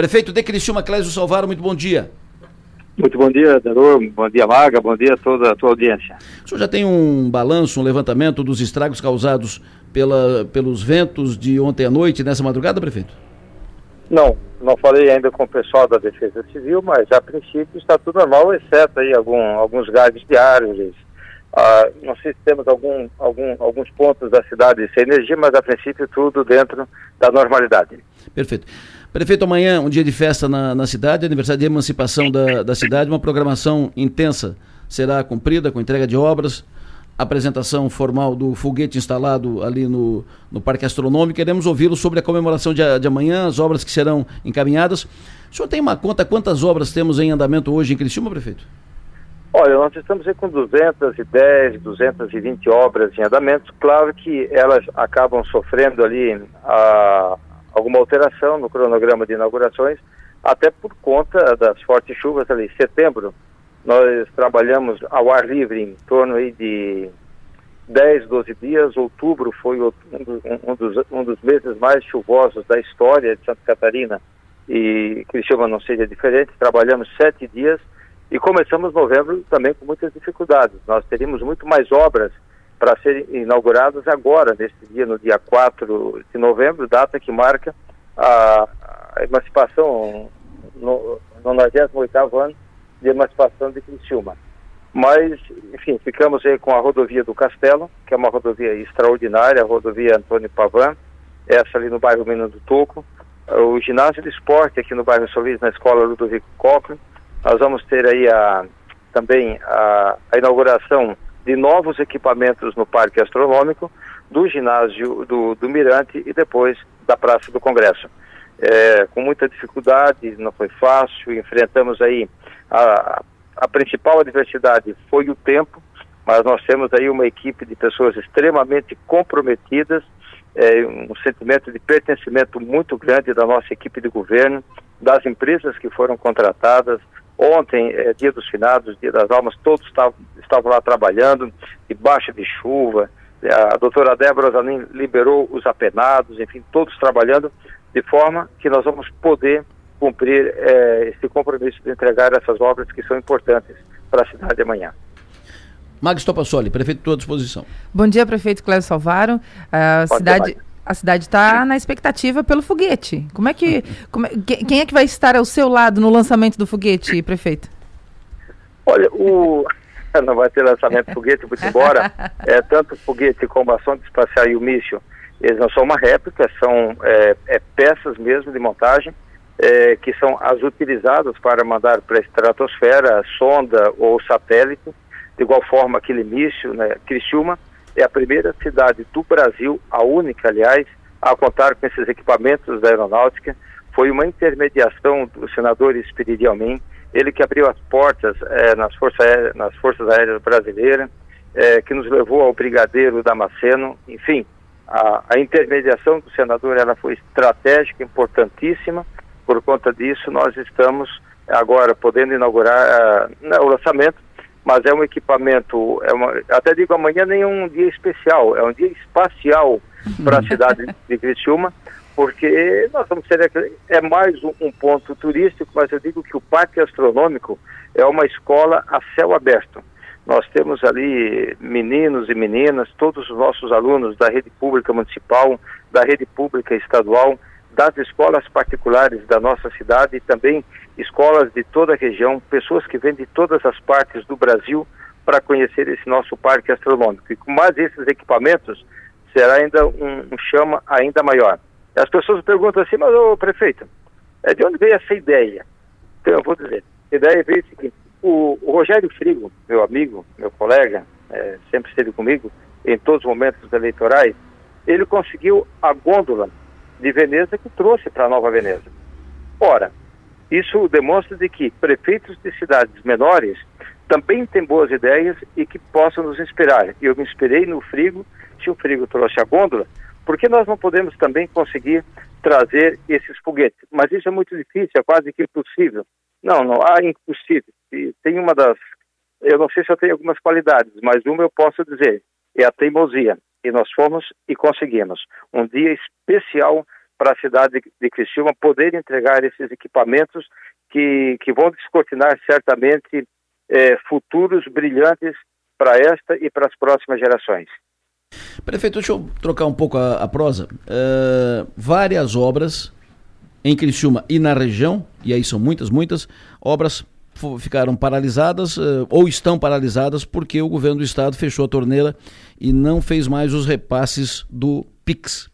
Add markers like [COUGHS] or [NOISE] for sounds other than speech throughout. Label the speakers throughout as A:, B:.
A: Prefeito de Criciúma, Clésio Salvaro, muito bom dia.
B: Muito bom dia, Darô. Bom dia, Maga. Bom dia a toda a tua audiência.
A: O senhor já tem um balanço, um levantamento dos estragos causados pela, pelos ventos de ontem à noite, nessa madrugada, prefeito?
B: Não, não falei ainda com o pessoal da Defesa Civil, mas a princípio está tudo normal, exceto aí algum, alguns galhos de árvores. Ah, não sei se temos algum, algum, alguns pontos da cidade sem energia, mas a princípio tudo dentro da normalidade.
A: Perfeito. Prefeito, amanhã, um dia de festa na, na cidade, aniversário de emancipação da, da cidade, uma programação intensa será cumprida com entrega de obras, apresentação formal do foguete instalado ali no, no Parque Astronômico. Queremos ouvi-lo sobre a comemoração de, de amanhã, as obras que serão encaminhadas. O senhor tem uma conta quantas obras temos em andamento hoje em Criciúma, prefeito?
B: Olha, nós estamos com 210, 220 obras em andamento. Claro que elas acabam sofrendo ali a alguma alteração no cronograma de inaugurações, até por conta das fortes chuvas ali. Em setembro, nós trabalhamos ao ar livre em torno aí de 10, 12 dias. Outubro foi um, um, dos, um dos meses mais chuvosos da história de Santa Catarina e Criciúma não seja diferente. Trabalhamos sete dias e começamos novembro também com muitas dificuldades. Nós teríamos muito mais obras para serem inauguradas agora, neste dia, no dia 4 de novembro, data que marca a, a emancipação, no, no 98 ano de emancipação de Criciúma. Mas, enfim, ficamos aí com a rodovia do Castelo, que é uma rodovia extraordinária, a rodovia Antônio Pavan, essa ali no bairro Minas do Toco, o ginásio de esporte aqui no bairro Solis, na escola Ludovico Cochrane. Nós vamos ter aí a, também a, a inauguração de novos equipamentos no Parque Astronômico, do ginásio do, do Mirante e depois da Praça do Congresso. É, com muita dificuldade, não foi fácil, enfrentamos aí a, a principal adversidade foi o tempo, mas nós temos aí uma equipe de pessoas extremamente comprometidas, é, um sentimento de pertencimento muito grande da nossa equipe de governo, das empresas que foram contratadas, Ontem, é, dia dos finados, dia das almas, todos estavam, estavam lá trabalhando, debaixo de chuva. A doutora Débora Zanin liberou os apenados, enfim, todos trabalhando, de forma que nós vamos poder cumprir é, esse compromisso de entregar essas obras que são importantes para a cidade de amanhã.
A: Magis Topassoli, prefeito à disposição.
C: Bom dia, prefeito Cléber Salvaro. A cidade a cidade está na expectativa pelo foguete. Como é que. Como é, quem é que vai estar ao seu lado no lançamento do foguete, prefeito?
B: Olha, o. [LAUGHS] Não vai ter lançamento do foguete, muito embora. É, tanto o foguete como a sonda espacial e o míssil, eles não são uma réplica, são é, é, peças mesmo de montagem, é, que são as utilizadas para mandar para a estratosfera, sonda ou satélite, de igual forma aquele míssil, né, Criciúma, é a primeira cidade do Brasil, a única, aliás, a contar com esses equipamentos da aeronáutica. Foi uma intermediação do senador Espírito Almin, ele que abriu as portas é, nas, nas Forças Aéreas Brasileiras, é, que nos levou ao Brigadeiro Damasceno, enfim, a, a, intermediação do senador ela foi estratégica, importantíssima, por conta disso nós estamos agora podendo inaugurar uh, o lançamento mas é um equipamento, é uma, até digo amanhã nem um dia especial, é um dia espacial para a cidade de Criciúma, porque nós vamos ser, é mais um, um, ponto turístico, mas eu digo que o Parque Astronômico é uma escola a céu aberto. Nós temos ali meninos e meninas, todos os nossos alunos da rede pública municipal, da rede pública estadual, das escolas particulares da nossa cidade e também escolas de toda a região, pessoas que vêm de todas as partes do Brasil para conhecer esse nosso parque astronômico. E com mais esses equipamentos, será ainda um, um chama ainda maior. As pessoas perguntam assim, mas ô prefeito, é de onde veio essa ideia? Então eu vou dizer, a ideia veio o seguinte, o, o Rogério Frigo, meu amigo, meu colega, é, sempre esteve comigo em todos os momentos eleitorais, ele conseguiu a gôndola de Veneza que trouxe para Nova Veneza. Ora, isso demonstra de que prefeitos de cidades menores também têm boas ideias e que possam nos inspirar. Eu me inspirei no Frigo, se o Frigo trouxe a gôndola, por que nós não podemos também conseguir trazer esses foguetes? Mas isso é muito difícil, é quase que impossível. Não, não há impossível. E tem uma das, eu não sei se eu tenho algumas qualidades, mas uma eu posso dizer, é a teimosia. E nós fomos e conseguimos. Um dia especial para a cidade de, Criciúma poder entregar esses equipamentos que, que vão descortinar certamente é, futuros brilhantes para esta e para as próximas gerações.
A: Prefeito, deixa eu trocar um pouco a, a prosa. Uh, várias obras em Criciúma e na região, e aí são muitas, muitas, obras ficaram paralisadas uh, ou estão paralisadas porque o governo do estado fechou a torneira e não fez mais os repasses do PIX.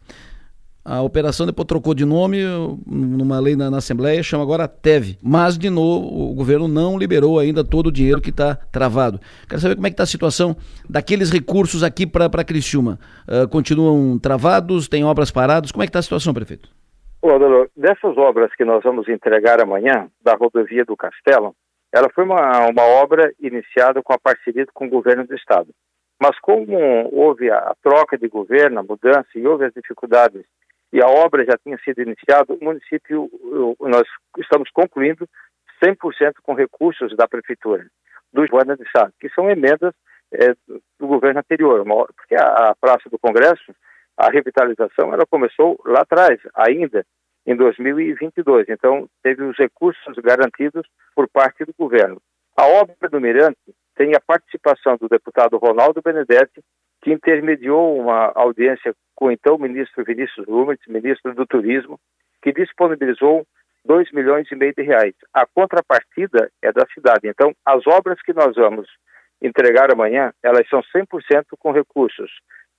A: A operação depois trocou de nome numa lei na, na, Assembleia, chama agora TEV. Mas, de novo, o governo não liberou ainda todo o dinheiro que está travado. Quero saber como é que está a situação daqueles recursos aqui para Criciúma. Uh, continuam travados? Tem obras paradas? Como é que está a situação, prefeito?
B: Dessas obras que nós vamos entregar amanhã, da rodovia do Castelo, ela foi uma, uma obra iniciada com a parceria com o governo do Estado. Mas como houve a troca de governo, a mudança e houve as dificuldades e a obra já tinha sido iniciada, o município, nós estamos concluindo 100% com recursos da prefeitura, do Joana de Sá, que são emendas é, do governo anterior, porque a, a Praça do Congresso, a revitalização, ela começou lá atrás, ainda em 2022, então teve os recursos garantidos por parte do governo. A obra do Mirante tem a participação do deputado Ronaldo Benedetti, que intermediou uma audiência com então o ministro Vinícius Lumertz, ministro do Turismo, que disponibilizou 2 milhões e meio de reais. A contrapartida é da cidade. Então, as obras que nós vamos entregar amanhã, elas são 100% com recursos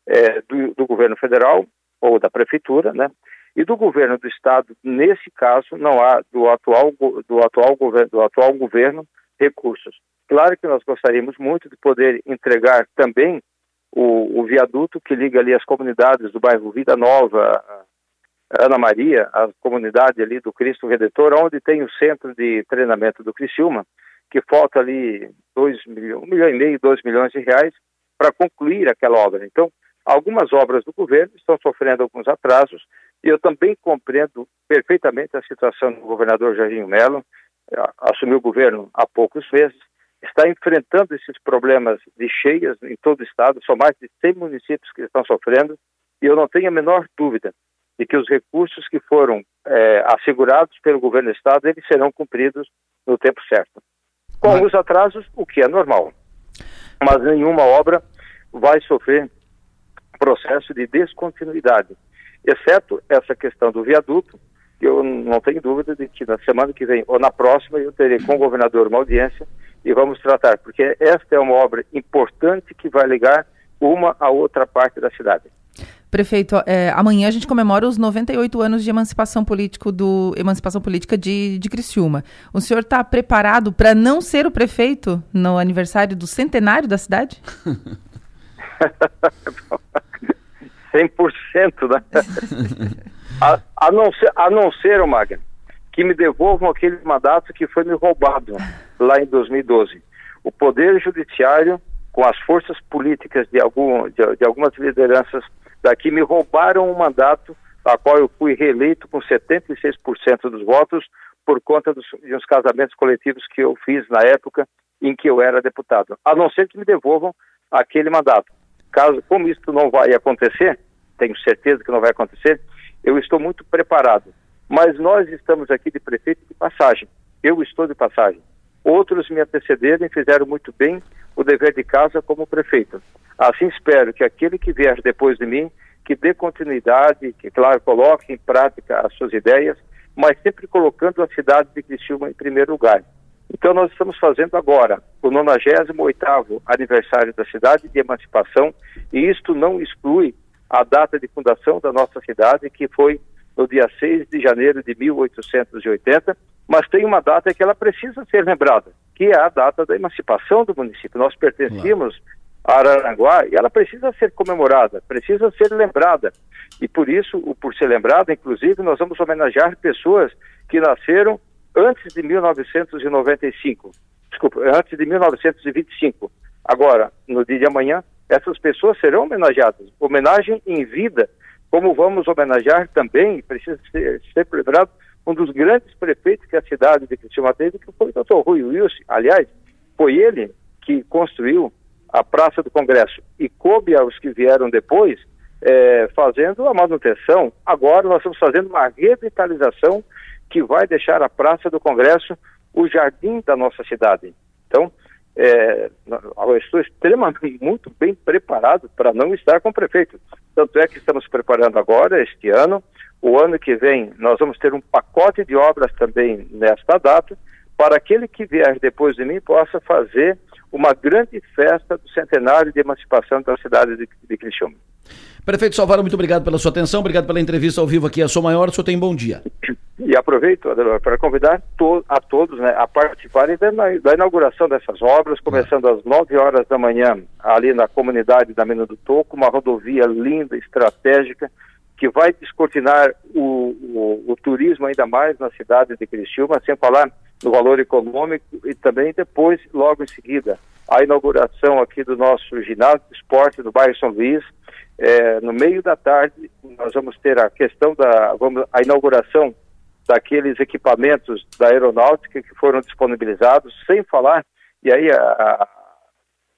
B: é, do, do, governo federal ou da prefeitura, né? E do governo do estado, nesse caso, não há do atual do atual governo do atual governo recursos. Claro que nós gostaríamos muito de poder entregar também o, o, viaduto que liga ali as comunidades do bairro Vida Nova, Ana Maria, a comunidade ali do Cristo Redentor, onde tem o centro de treinamento do Criciúma, que falta ali dois milhões, um milhão e meio, dois milhões de reais para concluir aquela obra. Então, algumas obras do governo estão sofrendo alguns atrasos eu também compreendo perfeitamente a situação do governador Jorginho Melo, assumiu o governo há poucos meses, está enfrentando esses problemas de cheias em todo o estado, são mais de 100 municípios que estão sofrendo, e eu não tenho a menor dúvida de que os recursos que foram é, assegurados pelo governo do estado, eles serão cumpridos no tempo certo. Com os atrasos, o que é normal. Mas nenhuma obra vai sofrer processo de descontinuidade, exceto essa questão do viaduto, que eu não tenho dúvida de que na semana que vem ou na próxima eu terei com o governador uma audiência e vamos tratar, porque esta é uma obra importante que vai ligar uma a outra parte da cidade.
C: Prefeito, é, amanhã a gente comemora os 98 anos de emancipação, político do, emancipação política de, de Criciúma. O senhor está preparado para não ser o prefeito no aniversário do centenário da cidade? [LAUGHS] [LAUGHS]
B: 100%, né? [LAUGHS] a, a, não ser, a não ser, Magno, que me devolvam aquele mandato que foi me roubado lá em 2012. O Poder Judiciário, com as forças políticas de, algum, de, de algumas lideranças daqui, me roubaram um mandato a qual eu fui reeleito com 76% dos votos por conta dos, de uns casamentos coletivos que eu fiz na época em que eu era deputado. A não ser que me devolvam aquele mandato. Caso, como isso não vai acontecer, tenho certeza que não vai acontecer, eu estou muito preparado mas nós estamos aqui de prefeito de passagem. Eu estou de passagem. Outros me antecederam e fizeram muito bem o dever de casa como prefeito. Assim espero que aquele que vier depois de mim, que dê continuidade, que, claro, coloque em prática as suas ideias, mas sempre colocando a cidade de Criciúma em primeiro lugar. Então nós estamos fazendo agora o 98º aniversário da cidade de emancipação e isto não exclui a data de fundação da nossa cidade, que foi no dia 6 de janeiro de 1880, mas tem uma data que ela precisa ser lembrada, que é a data da emancipação do município. Nós pertencíamos a Araranguá e ela precisa ser comemorada, precisa ser lembrada. E por isso, por ser lembrada, inclusive, nós vamos homenagear pessoas que nasceram antes de 1995. Desculpa, antes de 1925. Agora, no dia de amanhã, essas pessoas serão homenageadas. Homenagem em vida como vamos homenagear também, precisa ser sempre lembrado, um dos grandes prefeitos que a cidade de Criciúma teve, que foi o doutor Rui Wilson. Aliás, foi ele que construiu a Praça do Congresso. E coube aos que vieram depois é, fazendo a manutenção. Agora nós estamos fazendo uma revitalização que vai deixar a Praça do Congresso o jardim da nossa cidade. Então, é, eu estou extremamente, [LAUGHS] muito bem preparado para não estar com o prefeito. Tanto é que estamos preparando agora, este ano. O ano que vem, nós vamos ter um pacote de obras também nesta data, para aquele que vier depois de mim possa fazer uma grande festa do centenário de emancipação da cidade de, de Criciúma.
A: Prefeito Salvador, muito obrigado pela sua atenção, obrigado pela entrevista ao vivo aqui a Sou Maior, o senhor tem bom dia. [COUGHS]
B: E aproveito, Adelor, para convidar to a todos né, a participarem da, da, inauguração dessas obras, começando às 9 horas da manhã, ali na comunidade da Mina do Toco, uma rodovia linda, estratégica, que vai descortinar o, o, o turismo ainda mais na cidade de Criciúma, sem falar no valor econômico e também depois, logo em seguida, a inauguração aqui do nosso ginásio de esporte do bairro São Luís. É, no meio da tarde, nós vamos ter a questão da vamos, a inauguração daqueles equipamentos da aeronáutica que foram disponibilizados, sem falar, e aí a, a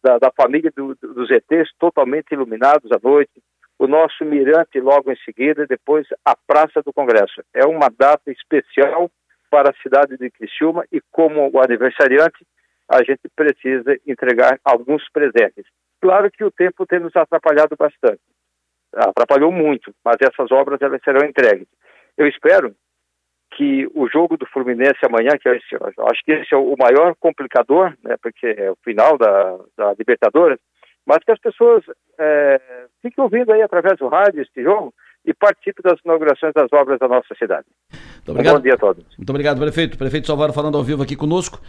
B: da, da, família do, dos ETs totalmente iluminados à noite, o nosso mirante logo em seguida, depois a Praça do Congresso. É uma data especial para a cidade de Criciúma e como o aniversariante, a gente precisa entregar alguns presentes. Claro que o tempo tem nos atrapalhado bastante, atrapalhou muito, mas essas obras elas serão entregues. Eu espero que o jogo do Fluminense amanhã, que eu acho que esse é o maior complicador, né, porque é o final da, da Libertadores, mas que as pessoas é, fiquem ouvindo aí através do rádio este jogo e participe das inaugurações das obras da nossa cidade.
A: Muito obrigado. Um bom dia a todos. Muito obrigado, prefeito. Prefeito Salvador falando ao vivo aqui conosco.